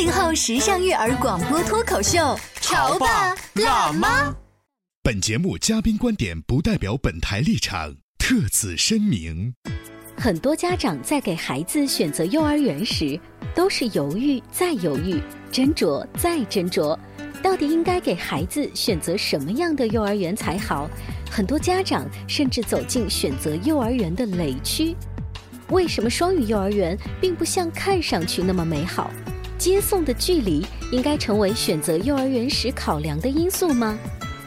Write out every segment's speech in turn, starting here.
八零后时尚育儿广播脱口秀，潮爸辣妈。本节目嘉宾观点不代表本台立场，特此声明。很多家长在给孩子选择幼儿园时，都是犹豫再犹豫，斟酌再斟酌，到底应该给孩子选择什么样的幼儿园才好？很多家长甚至走进选择幼儿园的雷区。为什么双语幼儿园并不像看上去那么美好？接送的距离应该成为选择幼儿园时考量的因素吗？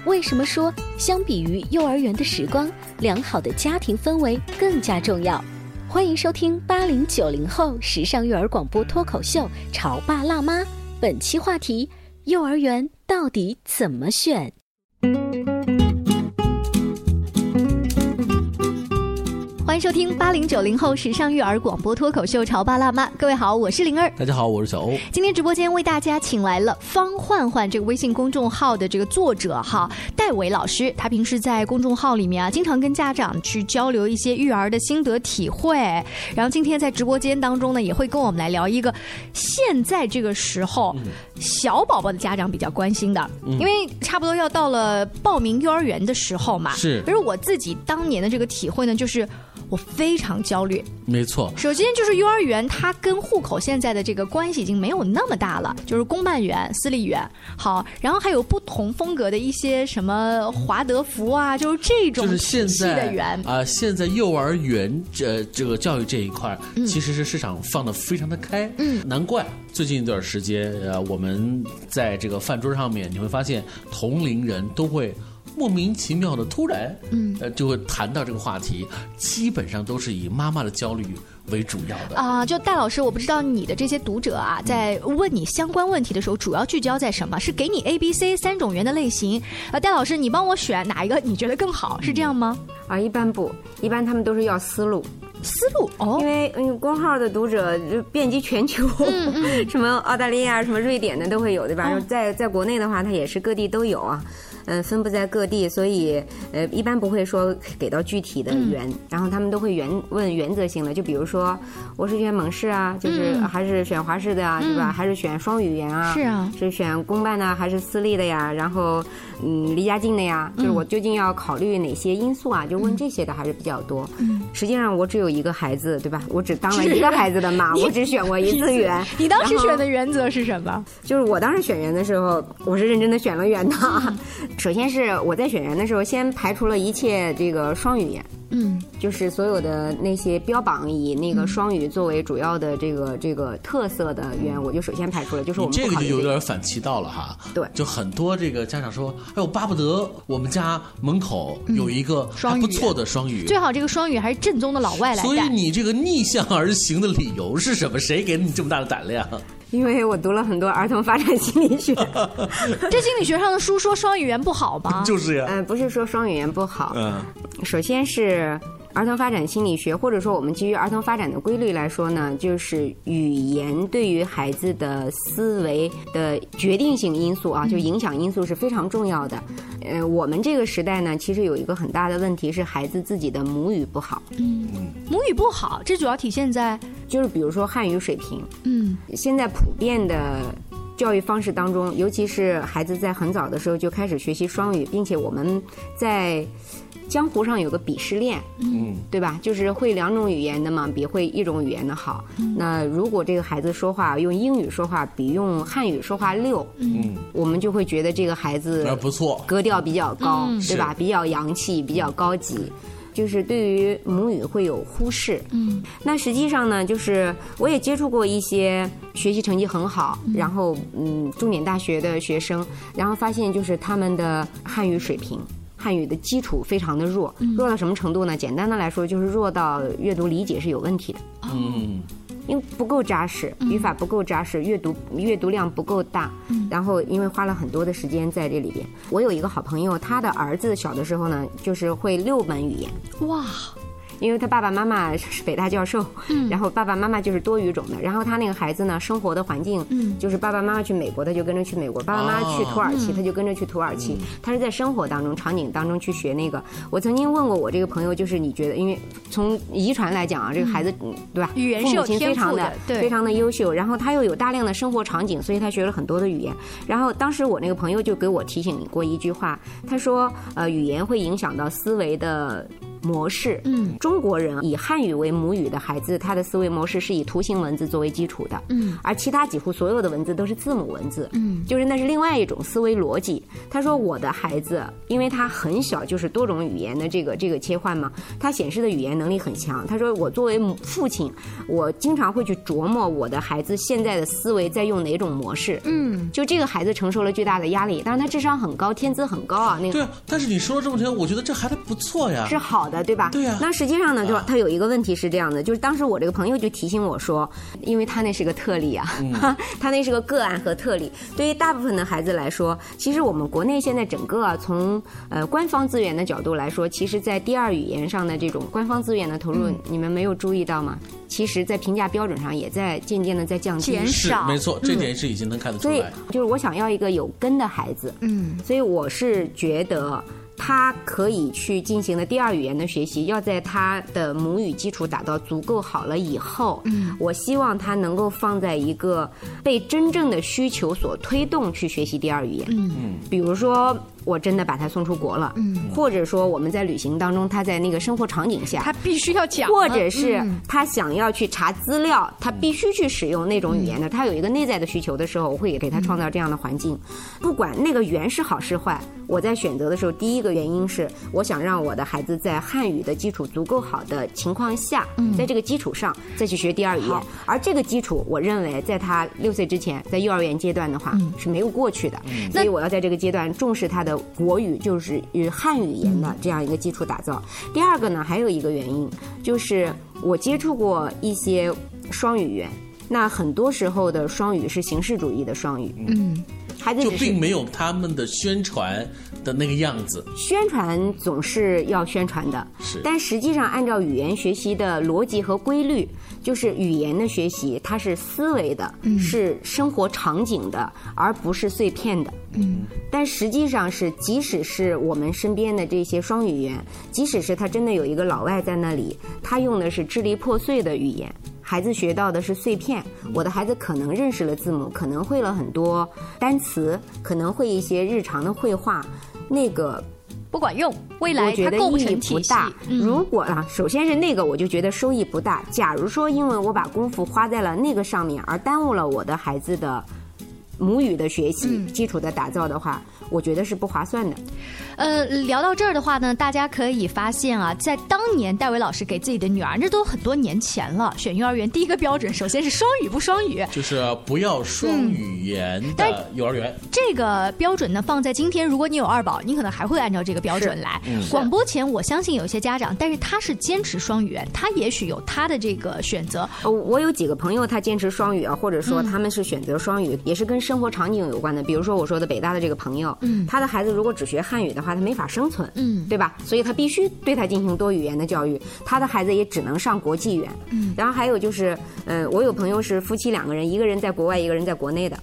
为什么说相比于幼儿园的时光，良好的家庭氛围更加重要？欢迎收听八零九零后时尚育儿广播脱口秀《潮爸辣妈》，本期话题：幼儿园到底怎么选？欢迎收听八零九零后时尚育儿广播脱口秀《潮爸辣妈》，各位好，我是灵儿。大家好，我是小欧。今天直播间为大家请来了方焕焕这个微信公众号的这个作者哈，戴伟老师。他平时在公众号里面啊，经常跟家长去交流一些育儿的心得体会。然后今天在直播间当中呢，也会跟我们来聊一个现在这个时候小宝宝的家长比较关心的，因为差不多要到了报名幼儿园的时候嘛。是。比如我自己当年的这个体会呢，就是。我非常焦虑，没错。首先就是幼儿园，它跟户口现在的这个关系已经没有那么大了，就是公办园、私立园。好，然后还有不同风格的一些什么华德福啊，就是这种体系的园啊。现在幼儿园这这个教育这一块，其实是市场放的非常的开。嗯，难怪最近一段时间，呃，我们在这个饭桌上面，你会发现同龄人都会。莫名其妙的突然，嗯，呃，就会谈到这个话题，基本上都是以妈妈的焦虑为主要的啊。就戴老师，我不知道你的这些读者啊，在问你相关问题的时候，主要聚焦在什么？是给你 A、B、C 三种圆的类型啊？戴老师，你帮我选哪一个你觉得更好？是这样吗？啊，一般不，一般他们都是要思路，思路哦，因为嗯，公号的读者就遍及全球，什么澳大利亚、什么瑞典的都会有，对吧？在在国内的话，它也是各地都有啊。嗯，分布在各地，所以呃，一般不会说给到具体的园，然后他们都会原问原则性的，就比如说我是选蒙氏啊，就是还是选华氏的呀，对吧？还是选双语言啊？是啊，是选公办的还是私立的呀？然后嗯，离家近的呀，就是我究竟要考虑哪些因素啊？就问这些的还是比较多。嗯，实际上我只有一个孩子，对吧？我只当了一个孩子的妈，我只选过一次园。你当时选的原则是什么？就是我当时选园的时候，我是认真的选了园的。首先是我在选园的时候，先排除了一切这个双语言，嗯，就是所有的那些标榜以那个双语作为主要的这个这个特色的语言，我就首先排除了。就是我们这个就有点反其道了哈。对，就很多这个家长说，哎，我巴不得我们家门口有一个还不错的双语，最好这个双语还是正宗的老外来所以你这个逆向而行的理由是什么？谁给你这么大的胆量？因为我读了很多儿童发展心理学，这心理学上的书说双语言不好吗？就是呀，嗯，不是说双语言不好，嗯，首先是儿童发展心理学，或者说我们基于儿童发展的规律来说呢，就是语言对于孩子的思维的决定性因素啊，就影响因素是非常重要的。呃，我们这个时代呢，其实有一个很大的问题是孩子自己的母语不好，嗯，母语不好，这主要体现在就是比如说汉语水平，嗯，现在普遍的。教育方式当中，尤其是孩子在很早的时候就开始学习双语，并且我们在江湖上有个鄙视链，嗯，对吧？就是会两种语言的嘛，比会一种语言的好。那如果这个孩子说话用英语说话比用汉语说话溜，嗯，我们就会觉得这个孩子不错，格调比较高，对吧？比较洋气，比较高级。就是对于母语会有忽视。嗯，那实际上呢，就是我也接触过一些学习成绩很好，然后嗯，重点大学的学生，然后发现就是他们的汉语水平。汉语的基础非常的弱，弱到什么程度呢？简单的来说，就是弱到阅读理解是有问题的。嗯。因为不够扎实，语法不够扎实，阅读阅读量不够大，然后因为花了很多的时间在这里边。我有一个好朋友，他的儿子小的时候呢，就是会六门语言。哇！因为他爸爸妈妈是北大教授，然后爸爸妈妈就是多语种的，然后他那个孩子呢，生活的环境就是爸爸妈妈去美国，他就跟着去美国；爸爸妈妈去土耳其，他就跟着去土耳其。他是在生活当中、场景当中去学那个。我曾经问过我这个朋友，就是你觉得，因为从遗传来讲啊，这个孩子对吧？语言是有天赋的，对，非常的优秀。然后他又有大量的生活场景，所以他学了很多的语言。然后当时我那个朋友就给我提醒过一句话，他说：“呃，语言会影响到思维的。”模式，嗯，中国人以汉语为母语的孩子，他的思维模式是以图形文字作为基础的，嗯，而其他几乎所有的文字都是字母文字，嗯，就是那是另外一种思维逻辑。他说我的孩子，因为他很小就是多种语言的这个这个切换嘛，他显示的语言能力很强。他说我作为父亲，我经常会去琢磨我的孩子现在的思维在用哪种模式，嗯，就这个孩子承受了巨大的压力，但是他智商很高，天资很高啊，那个对，但是你说了这么多，我觉得这孩子不错呀，是好。的对吧？对呀。那实际上呢，就他有一个问题是这样的，就是当时我这个朋友就提醒我说，因为他那是个特例啊，他那是个个案和特例。对于大部分的孩子来说，其实我们国内现在整个从呃官方资源的角度来说，其实，在第二语言上的这种官方资源的投入，你们没有注意到吗？其实，在评价标准上也在渐渐的在降低，减少。没错，这点是已经能看得出来。所以，就是我想要一个有根的孩子，嗯，所以我是觉得。他可以去进行的第二语言的学习，要在他的母语基础打到足够好了以后，嗯，我希望他能够放在一个被真正的需求所推动去学习第二语言，嗯，比如说。我真的把他送出国了，或者说我们在旅行当中，他在那个生活场景下，他必须要讲，或者是他想要去查资料，他必须去使用那种语言的，他有一个内在的需求的时候，我会给他创造这样的环境。不管那个语言是好是坏，我在选择的时候，第一个原因是我想让我的孩子在汉语的基础足够好的情况下，在这个基础上再去学第二语言。而这个基础，我认为在他六岁之前，在幼儿园阶段的话是没有过去的，所以我要在这个阶段重视他的。国语就是与汉语言的这样一个基础打造。第二个呢，还有一个原因就是我接触过一些双语言，那很多时候的双语是形式主义的双语。嗯，孩子就并没有他们的宣传的那个样子。宣传总是要宣传的，是，但实际上按照语言学习的逻辑和规律。就是语言的学习，它是思维的，是生活场景的，而不是碎片的。嗯，但实际上是，即使是我们身边的这些双语言，即使是他真的有一个老外在那里，他用的是支离破碎的语言，孩子学到的是碎片。我的孩子可能认识了字母，可能会了很多单词，可能会一些日常的绘画，那个。不管用，未来它构成不大。如果啊，首先是那个，我就觉得收益不大。假如说，因为我把功夫花在了那个上面，而耽误了我的孩子的母语的学习基础的打造的话。我觉得是不划算的。呃，聊到这儿的话呢，大家可以发现啊，在当年戴维老师给自己的女儿，那都很多年前了。选幼儿园第一个标准，首先是双语不双语，就是不要双语言的幼儿园。这个标准呢，放在今天，如果你有二宝，你可能还会按照这个标准来。广播前，我相信有些家长，但是他是坚持双语言，他也许有他的这个选择。我有几个朋友，他坚持双语啊，或者说他们是选择双语，也是跟生活场景有关的。比如说我说的北大的这个朋友。嗯，他的孩子如果只学汉语的话，他没法生存，嗯，对吧？所以他必须对他进行多语言的教育。他的孩子也只能上国际园。嗯，然后还有就是，嗯，我有朋友是夫妻两个人，一个人在国外，一个人在国内的。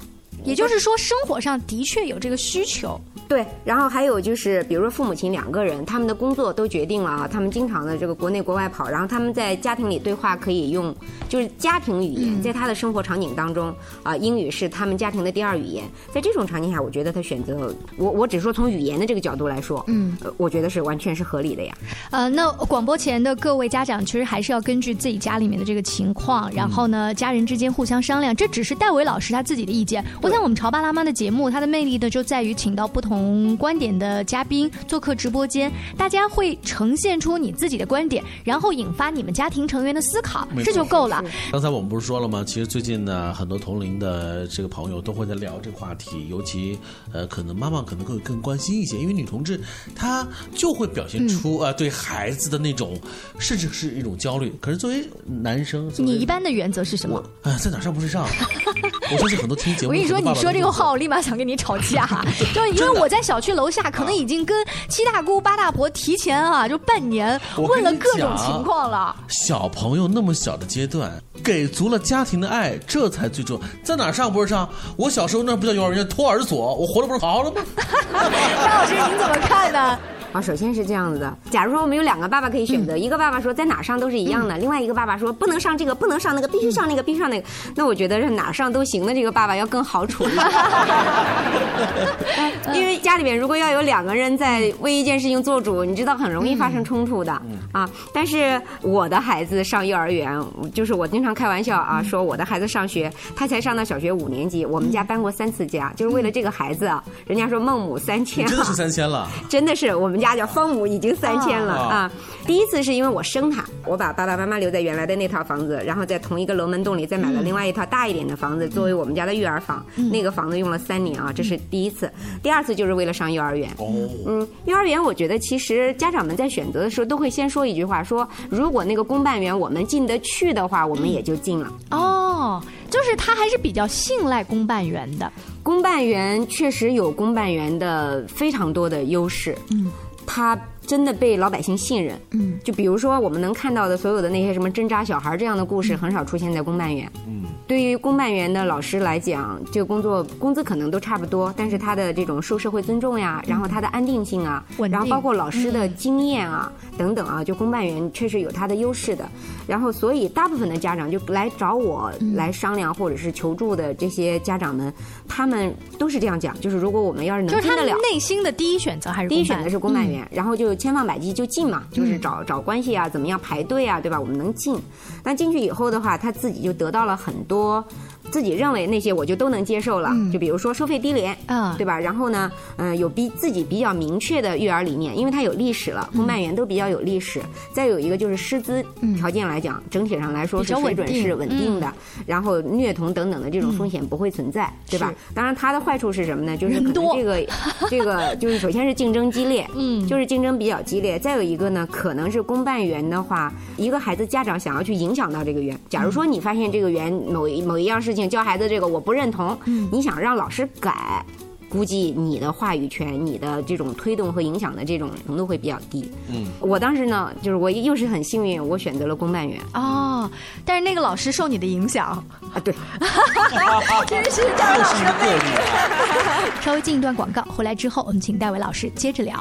也就是说，生活上的确有这个需求。对，然后还有就是，比如说父母亲两个人，他们的工作都决定了啊，他们经常的这个国内国外跑，然后他们在家庭里对话可以用，就是家庭语言，在他的生活场景当中啊，英语是他们家庭的第二语言。在这种场景下，我觉得他选择我，我只说从语言的这个角度来说，嗯，我觉得是完全是合理的呀。呃，那广播前的各位家长，其实还是要根据自己家里面的这个情况，然后呢，家人之间互相商量。这只是戴维老师他自己的意见。我我想我们潮爸辣妈的节目，它的魅力呢就在于请到不同观点的嘉宾做客直播间，大家会呈现出你自己的观点，然后引发你们家庭成员的思考，这就够了。刚才我们不是说了吗？其实最近呢，很多同龄的这个朋友都会在聊这个话题，尤其呃，可能妈妈可能会更关心一些，因为女同志她就会表现出啊、呃、对孩子的那种，甚至是一种焦虑。可是作为男生，你一般的原则是什么？哎，在哪上不是上？我相信很多听节目，我跟你说，你说这个话，我立马想跟你吵架，就因为我在小区楼下，可能已经跟七大姑八大婆提前啊，就半年问了各种情况了。小朋友那么小的阶段，给足了家庭的爱，这才最重要。在哪儿上不是上？我小时候那不叫幼儿园，托儿所，我活的不是好好的吗？张老师，您怎么看呢？啊，首先是这样子的。假如说我们有两个爸爸可以选择，一个爸爸说在哪儿上都是一样的，另外一个爸爸说不能上这个，不能上那个，必须上那个，必须上那个。那我觉得是哪儿上都行的这个爸爸要更好处理。哎 因为家里面如果要有两个人在为一件事情做主，你知道很容易发生冲突的啊。但是我的孩子上幼儿园，就是我经常开玩笑啊，说我的孩子上学，他才上到小学五年级，我们家搬过三次家，就是为了这个孩子啊。人家说孟母三迁啊，真的是三千了。真的是我们家叫方母已经三千了啊啊！第一次是因为我生他，我把爸爸妈妈留在原来的那套房子，然后在同一个楼门洞里再买了另外一套大一点的房子作为我们家的育儿房。那个房子用了三年啊，这是第一次。第二次就是为了上幼儿园。哦，嗯，幼儿园我觉得其实家长们在选择的时候都会先说一句话，说如果那个公办园我们进得去的话，我们也就进了。哦，就是他还是比较信赖公办园的。公办园确实有公办园的非常多的优势，嗯，它真的被老百姓信任，嗯，就比如说我们能看到的所有的那些什么针扎小孩这样的故事，很少出现在公办园，嗯，对于公办园的老师来讲，这个工作工资可能都差不多，但是他的这种受社会尊重呀，然后他的安定性啊，然后包括老师的经验啊、等等啊，就公办园确实有他的优势的。然后，所以大部分的家长就来找我来商量或者是求助的这些家长们，他们都是这样讲，就是如果我们要是能就是他进得了。内心的第一选择还是第一选择是公办园，然后就千方百计就进嘛，就是找找关系啊，怎么样排队啊，对吧？我们能进，但进去以后的话，他自己就得到了很多多自己认为那些我就都能接受了，就比如说收费低廉，啊对吧？然后呢，嗯、有比自己比较明确的育儿理念，因为它有历史了，公办园都比较有历史。再有一个就是师资条件来讲，整体上来说是水准是稳定的，然后虐童等等的这种风险不会存在，对吧？当然，它的坏处是什么呢？就是可能这个这个 就是首先是竞争激烈，嗯就是竞争比较激烈。再有一个呢，可能是公办园的话，一个孩子家长想要去影响到这个园。假如说你发现这个园某一某一样事情教孩子这个我不认同，你想让老师改。估计你的话语权、你的这种推动和影响的这种程度会比较低。嗯，我当时呢，就是我又是很幸运，我选择了公办园哦，但是那个老师受你的影响，啊。对，真是这样老师的魅力。稍微进一段广告，回来之后我们请戴维老师接着聊。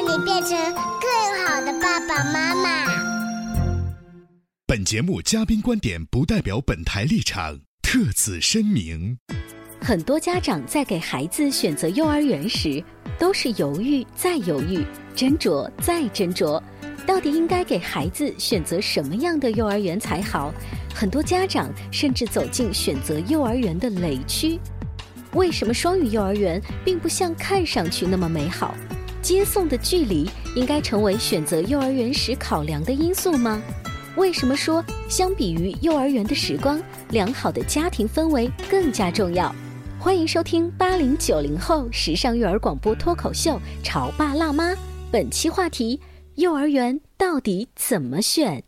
你变成更好的爸爸妈妈。本节目嘉宾观点不代表本台立场，特此声明。很多家长在给孩子选择幼儿园时，都是犹豫再犹豫，斟酌再斟酌，到底应该给孩子选择什么样的幼儿园才好？很多家长甚至走进选择幼儿园的雷区。为什么双语幼儿园并不像看上去那么美好？接送的距离应该成为选择幼儿园时考量的因素吗？为什么说相比于幼儿园的时光，良好的家庭氛围更加重要？欢迎收听八零九零后时尚育儿广播脱口秀《潮爸辣妈》，本期话题：幼儿园到底怎么选？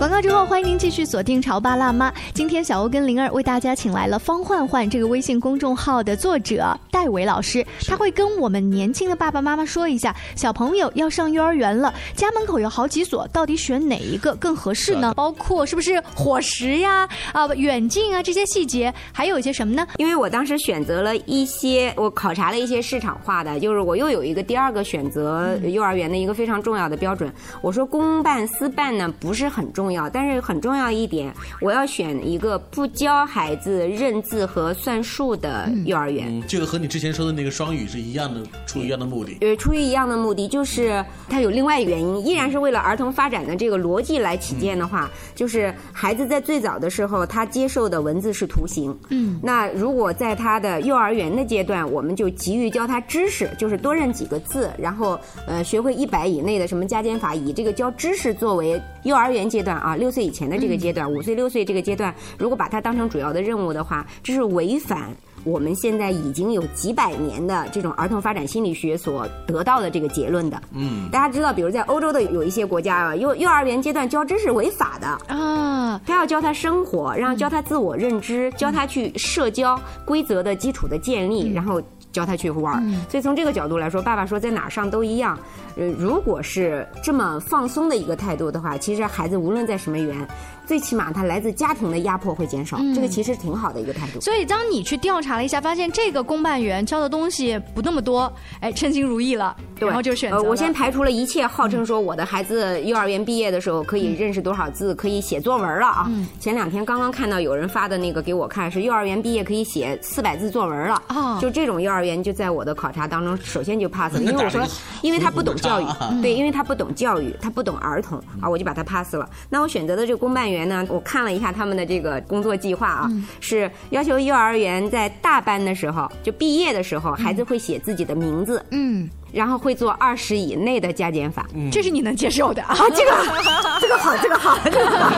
广告之后，欢迎您继续锁定《潮爸辣妈》。今天小欧跟灵儿为大家请来了方焕焕这个微信公众号的作者戴伟老师，他会跟我们年轻的爸爸妈妈说一下，小朋友要上幼儿园了，家门口有好几所，到底选哪一个更合适呢？包括是不是伙食呀、啊远近啊这些细节，还有一些什么呢？因为我当时选择了一些，我考察了一些市场化的，就是我又有一个第二个选择幼儿园的一个非常重要的标准。我说公办私办呢不是很重要，但是很重要一点，我要选一个不教孩子认字和算术的幼儿园。嗯，这个和你之前说的那个双语是一样的，出于一样的目的。呃，出于一样的目的，就是它有另外一个原因，依然是为了儿童发展的这个逻辑来起见的话，就是孩子在最早的时候，他接受的文字是图形。嗯，那如果在他的幼儿园的阶段，我们就急于教他知识，就是多认几个字，然后呃学会一百以内的什么加减法，以这个教知识作为幼儿园阶段啊，六岁以前的这个阶段，五岁六岁这个阶段，如果把它当成主要的任务的话，这是违反。我们现在已经有几百年的这种儿童发展心理学所得到的这个结论的。嗯，大家知道，比如在欧洲的有一些国家啊，幼幼儿园阶段教知识违法的啊，他要教他生活，然后教他自我认知，教他去社交规则的基础的建立，然后。教他去玩儿，所以从这个角度来说，爸爸说在哪儿上都一样。呃，如果是这么放松的一个态度的话，其实孩子无论在什么园，最起码他来自家庭的压迫会减少，这个其实挺好的一个态度。所以当你去调查了一下，发现这个公办园教的东西不那么多，哎，称心如意了，然后就选择、呃。我先排除了一切号称说我的孩子幼儿园毕业的时候可以认识多少字，可以写作文了啊。嗯、前两天刚刚看到有人发的那个给我看，是幼儿园毕业可以写四百字作文了啊。就这种幼儿园就在我的考察当中，首先就 pass 了，因为我说，因为他不懂教育，对，因为他不懂教育，他不懂儿童啊，我就把他 pass 了。那我选择的这个公办园呢，我看了一下他们的这个工作计划啊，嗯、是要求幼儿园在大班的时候，就毕业的时候，孩子会写自己的名字，嗯。然后会做二十以内的加减法，嗯、这是你能接受的。啊？这个 这个好，这个好，这个好，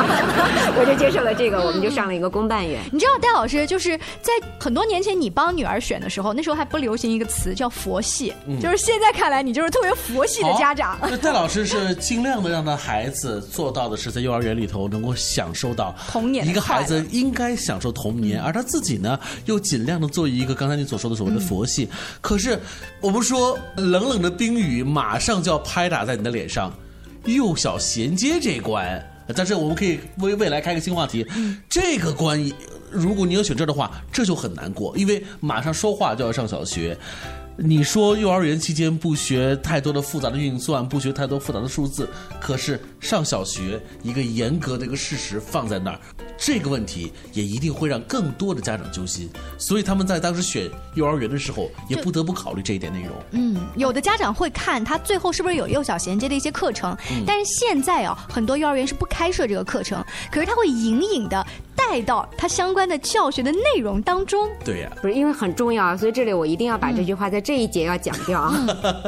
我就接受了这个，我们就上了一个公办园。你知道戴老师就是在很多年前你帮女儿选的时候，那时候还不流行一个词叫佛系，嗯、就是现在看来你就是特别佛系的家长。那戴老师是尽量的让他孩子做到的是在幼儿园里头能够享受到童年，一个孩子应该享受童年，嗯、而他自己呢又尽量的做一个刚才你所说的所谓的佛系。嗯、可是我们说冷冷冷的冰雨。马上就要拍打在你的脸上，幼小衔接这关，但是我们可以为未来开个新话题。这个关，如果你要选这的话，这就很难过，因为马上说话就要上小学。你说幼儿园期间不学太多的复杂的运算，不学太多复杂的数字，可是上小学一个严格的一个事实放在那儿，这个问题也一定会让更多的家长揪心。所以他们在当时选幼儿园的时候，也不得不考虑这一点内容。嗯，有的家长会看他最后是不是有幼小衔接的一些课程，嗯、但是现在啊，很多幼儿园是不开设这个课程，可是他会隐隐的带到他相关的教学的内容当中。对呀、啊，不是因为很重要，所以这里我一定要把这句话在。这一节要讲掉啊！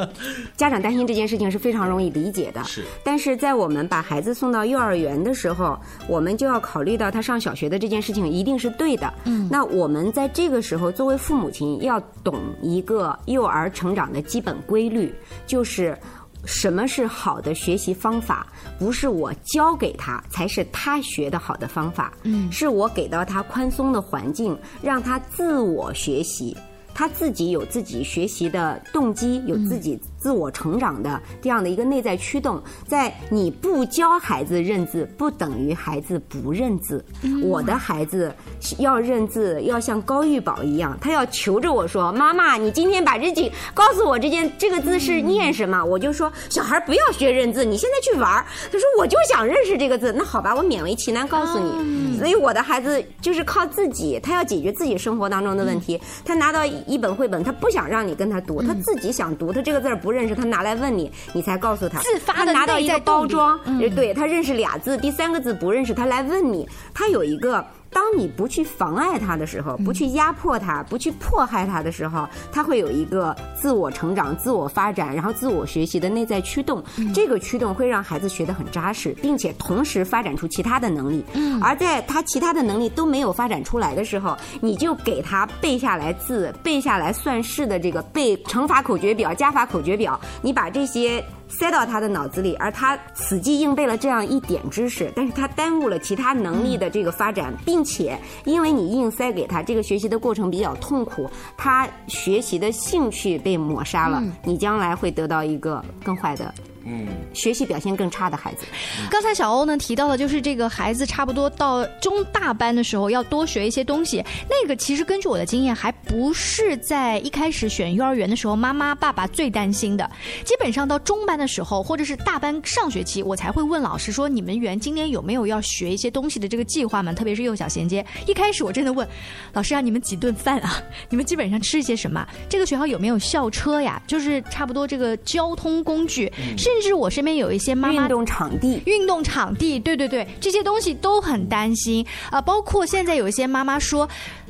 家长担心这件事情是非常容易理解的，是。但是在我们把孩子送到幼儿园的时候，我们就要考虑到他上小学的这件事情一定是对的。嗯。那我们在这个时候，作为父母亲要懂一个幼儿成长的基本规律，就是什么是好的学习方法，不是我教给他才是他学的好的方法。嗯。是我给到他宽松的环境，让他自我学习。他自己有自己学习的动机，有自己自我成长的这样的一个内在驱动。在你不教孩子认字，不等于孩子不认字。我的孩子要认字，要像高玉宝一样，他要求着我说：“妈妈，你今天把这几告诉我这件这个字是念什么？”我就说：“小孩不要学认字，你现在去玩。”他说：“我就想认识这个字。”那好吧，我勉为其难告诉你。所以我的孩子就是靠自己，他要解决自己生活当中的问题。他拿到一本绘本，他不想让你跟他读，他自己想读。他这个字不认识，他拿来问你，你才告诉他。自发的拿到一个包装，嗯、对他认识俩字，第三个字不认识，他来问你。他有一个当你不去妨碍他的时候，不去压迫他，不去迫害他的时候，他会有一个自我成长、自我发展，然后自我学习的内在驱动。这个驱动会让孩子学得很扎实，并且同时发展出其他的能力。而在他其他的能力都没有发展出来的时候，你就给他背下来字、背下来算式的这个背乘法口诀表、加法口诀表，你把这些。塞到他的脑子里，而他死记硬背了这样一点知识，但是他耽误了其他能力的这个发展，并且因为你硬塞给他，这个学习的过程比较痛苦，他学习的兴趣被抹杀了，你将来会得到一个更坏的。嗯，学习表现更差的孩子。刚才小欧呢提到的，就是这个孩子差不多到中大班的时候要多学一些东西。那个其实根据我的经验，还不是在一开始选幼儿园的时候，妈妈爸爸最担心的。基本上到中班的时候，或者是大班上学期，我才会问老师说：“你们园今年有没有要学一些东西的这个计划吗？”特别是幼小衔接。一开始我真的问老师啊：“你们几顿饭啊？你们基本上吃一些什么？这个学校有没有校车呀？就是差不多这个交通工具是。”甚至我身边有一些妈妈，运动场地，运动场地，对对对，这些东西都很担心啊。包括现在有一些妈妈说，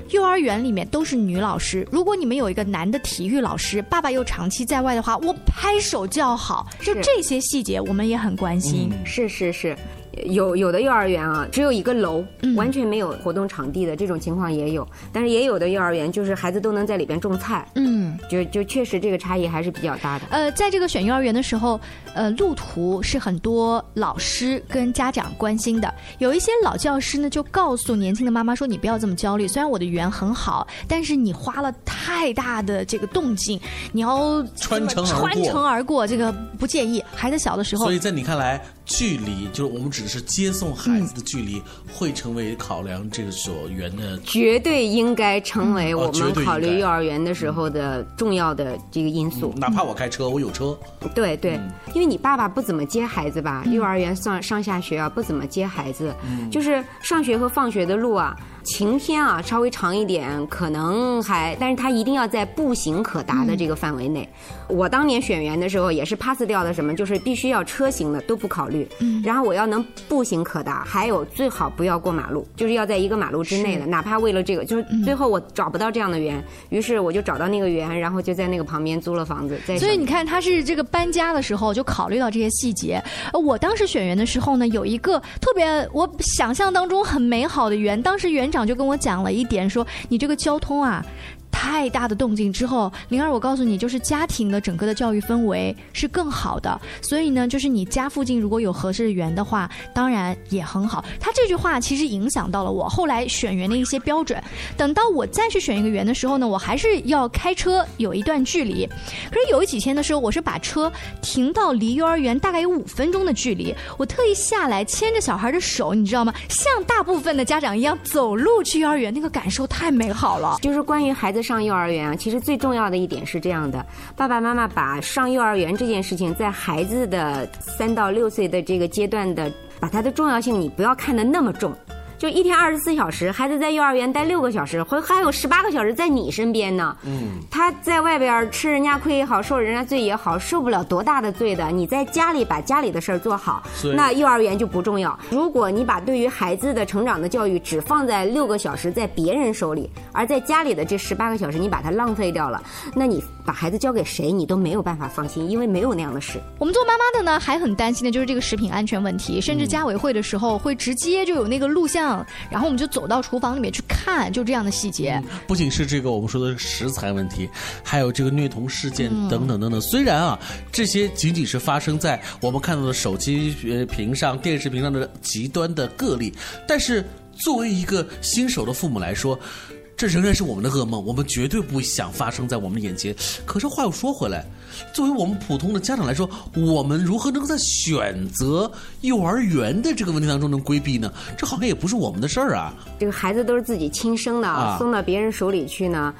幼儿园里面都是女老师，如果你们有一个男的体育老师，爸爸又长期在外的话，我拍手叫好。就这些细节，我们也很关心。是是是。有有的幼儿园啊，只有一个楼，完全没有活动场地的这种情况也有，但是也有的幼儿园就是孩子都能在里边种菜，嗯，就就确实这个差异还是比较大的。呃，在这个选幼儿园的时候，呃，路途是很多老师跟家长关心的。有一些老教师呢，就告诉年轻的妈妈说：“你不要这么焦虑，虽然我的园很好，但是你花了太大的这个动静，你要穿城穿城而过，这个不建议。孩子小的时候，所以在你看来。”距离就是我们指的是接送孩子的距离，会成为考量这个所园的绝对应该成为我们考虑幼儿园的时候的重要的这个因素。哪怕我开车，我有车。对对，因为你爸爸不怎么接孩子吧？幼儿园上上下学啊，不怎么接孩子，就是上学和放学的路啊。晴天啊，稍微长一点，可能还，但是它一定要在步行可达的这个范围内。我当年选园的时候也是 pass 掉的，什么就是必须要车型的都不考虑。嗯。然后我要能步行可达，还有最好不要过马路，就是要在一个马路之内的，哪怕为了这个，就是最后我找不到这样的园，于是我就找到那个园，然后就在那个旁边租了房子。所以你看，他是这个搬家的时候就考虑到这些细节。我当时选园的时候呢，有一个特别我想象当中很美好的园，当时园。长就跟我讲了一点，说你这个交通啊。太大的动静之后，灵儿，我告诉你，就是家庭的整个的教育氛围是更好的。所以呢，就是你家附近如果有合适的园的话，当然也很好。他这句话其实影响到了我后来选园的一些标准。等到我再去选一个园的时候呢，我还是要开车有一段距离。可是有几天的时候，我是把车停到离幼儿园大概有五分钟的距离，我特意下来牵着小孩的手，你知道吗？像大部分的家长一样走路去幼儿园，那个感受太美好了。就是关于孩子。上上幼儿园啊，其实最重要的一点是这样的：爸爸妈妈把上幼儿园这件事情，在孩子的三到六岁的这个阶段的，把它的重要性，你不要看得那么重。就一天二十四小时，孩子在幼儿园待六个小时，还还有十八个小时在你身边呢。嗯，他在外边吃人家亏也好，受人家罪也好，受不了多大的罪的。你在家里把家里的事儿做好，那幼儿园就不重要。如果你把对于孩子的成长的教育只放在六个小时在别人手里，而在家里的这十八个小时你把它浪费掉了，那你把孩子交给谁，你都没有办法放心，因为没有那样的事。我们做妈妈的呢，还很担心的就是这个食品安全问题，甚至家委会的时候会直接就有那个录像。然后我们就走到厨房里面去看，就这样的细节。不仅是这个我们说的食材问题，还有这个虐童事件等等等等。虽然啊，这些仅仅是发生在我们看到的手机呃屏上、电视屏上的极端的个例，但是作为一个新手的父母来说。这仍然是我们的噩梦，我们绝对不想发生在我们眼前。可是话又说回来，作为我们普通的家长来说，我们如何能够在选择幼儿园的这个问题当中能规避呢？这好像也不是我们的事儿啊。这个孩子都是自己亲生的啊，送到别人手里去呢。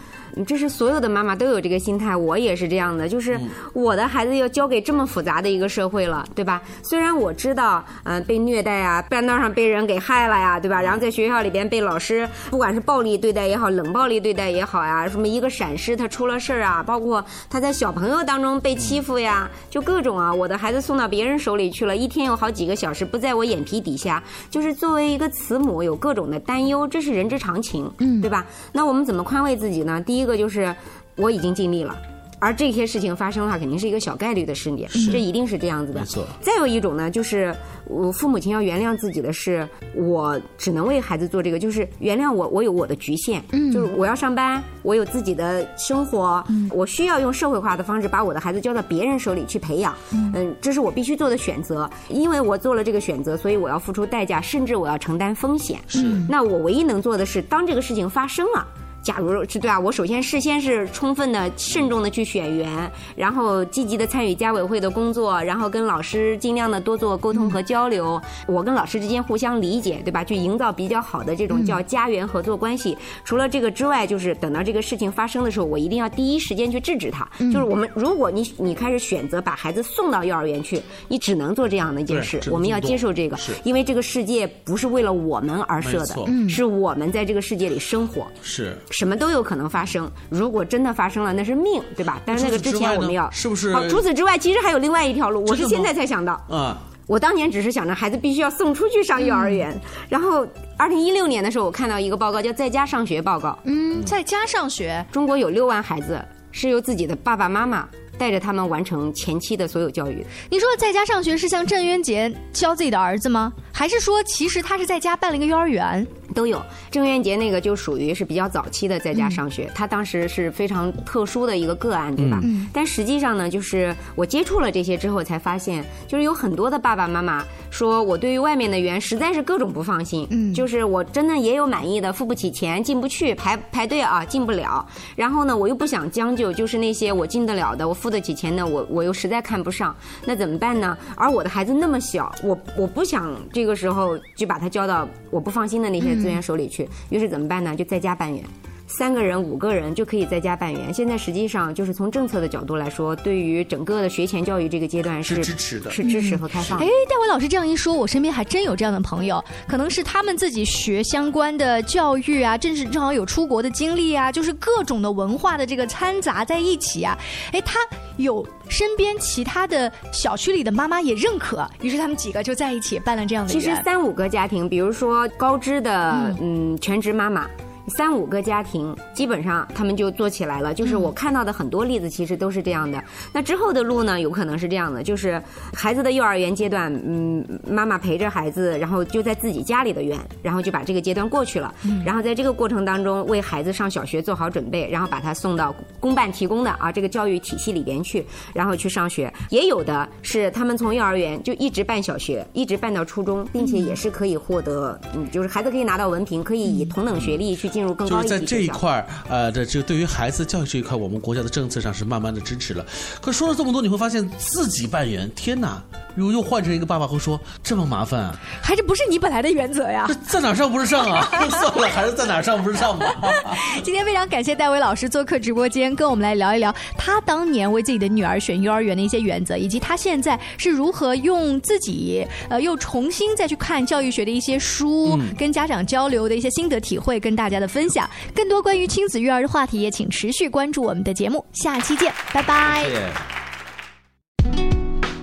这是所有的妈妈都有这个心态，我也是这样的，就是我的孩子要交给这么复杂的一个社会了，对吧？虽然我知道，嗯、被虐待啊，半道上被人给害了呀，对吧？然后在学校里边被老师不管是暴力对待也好，冷暴力对待也好呀，什么一个闪失他出了事儿啊，包括他在小朋友当中被欺负呀，就各种啊，我的孩子送到别人手里去了，一天有好几个小时不在我眼皮底下，就是作为一个慈母有各种的担忧，这是人之常情，嗯，对吧？那我们怎么宽慰自己呢？第一个就是我已经尽力了。而这些事情发生的话，肯定是一个小概率的事件，这一定是这样子的。没错。再有一种呢，就是我父母亲要原谅自己的是，我只能为孩子做这个，就是原谅我，我有我的局限，嗯，就是我要上班，我有自己的生活，嗯，我需要用社会化的方式把我的孩子交到别人手里去培养，嗯，这是我必须做的选择，因为我做了这个选择，所以我要付出代价，甚至我要承担风险。是。那我唯一能做的是，当这个事情发生了。假如是对啊？我首先事先是充分的、慎重的去选员，然后积极的参与家委会的工作，然后跟老师尽量的多做沟通和交流。我跟老师之间互相理解，对吧？去营造比较好的这种叫家园合作关系。除了这个之外，就是等到这个事情发生的时候，我一定要第一时间去制止它。就是我们，如果你你开始选择把孩子送到幼儿园去，你只能做这样的一件事。我们要接受这个，因为这个世界不是为了我们而设的，是我们在这个世界里生活。是。什么都有可能发生，如果真的发生了，那是命，对吧？但是那个之前我们要是不是？好，除此之外，其实还有另外一条路，我是现在才想到。嗯，我当年只是想着孩子必须要送出去上幼儿园，然后二零一六年的时候，我看到一个报告叫《在家上学报告》。嗯，在家上学，中国有六万孩子是由自己的爸爸妈妈带着他们完成前期的所有教育。你说在家上学是像郑渊洁教自己的儿子吗？还是说其实他是在家办了一个幼儿园？都有，郑渊洁那个就属于是比较早期的在家上学，他当时是非常特殊的一个个案，对吧？但实际上呢，就是我接触了这些之后，才发现，就是有很多的爸爸妈妈说，我对于外面的园实在是各种不放心，嗯，就是我真的也有满意的，付不起钱进不去，排排队啊进不了，然后呢，我又不想将就，就是那些我进得了的，我付得起钱的，我我又实在看不上，那怎么办呢？而我的孩子那么小，我我不想这个时候就把他交到我不放心的那些。资源手里去，于是怎么办呢？就在家办园。三个人、五个人就可以在家办园。现在实际上就是从政策的角度来说，对于整个的学前教育这个阶段是支持的，是支持和开放。哎，戴维老师这样一说，我身边还真有这样的朋友，可能是他们自己学相关的教育啊，正是正好有出国的经历啊，就是各种的文化的这个掺杂在一起啊。哎，他有身边其他的小区里的妈妈也认可，于是他们几个就在一起办了这样的。其实三五个家庭，比如说高知的嗯全职妈妈。三五个家庭，基本上他们就做起来了。就是我看到的很多例子，其实都是这样的。那之后的路呢，有可能是这样的：就是孩子的幼儿园阶段，嗯，妈妈陪着孩子，然后就在自己家里的园，然后就把这个阶段过去了。然后在这个过程当中，为孩子上小学做好准备，然后把他送到公办提供的啊这个教育体系里边去，然后去上学。也有的是他们从幼儿园就一直办小学，一直办到初中，并且也是可以获得，嗯，就是孩子可以拿到文凭，可以以同等学历去。进入更高就是在这一块儿，呃，这这对于孩子教育这一块，我们国家的政策上是慢慢的支持了。可说了这么多，你会发现自己扮演，天哪！又又换成一个爸爸会说这么麻烦啊？还是不是你本来的原则呀？在哪上不是上啊？算了，还是在哪上不是上吧。今天非常感谢戴维老师做客直播间，跟我们来聊一聊他当年为自己的女儿选幼儿园的一些原则，以及他现在是如何用自己呃又重新再去看教育学的一些书，跟家长交流的一些心得体会，跟大家的分享。更多关于亲子育儿的话题，也请持续关注我们的节目。下期见，拜拜。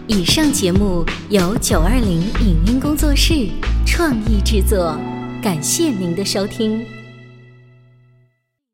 以上节目由九二零影音工作室创意制作，感谢您的收听。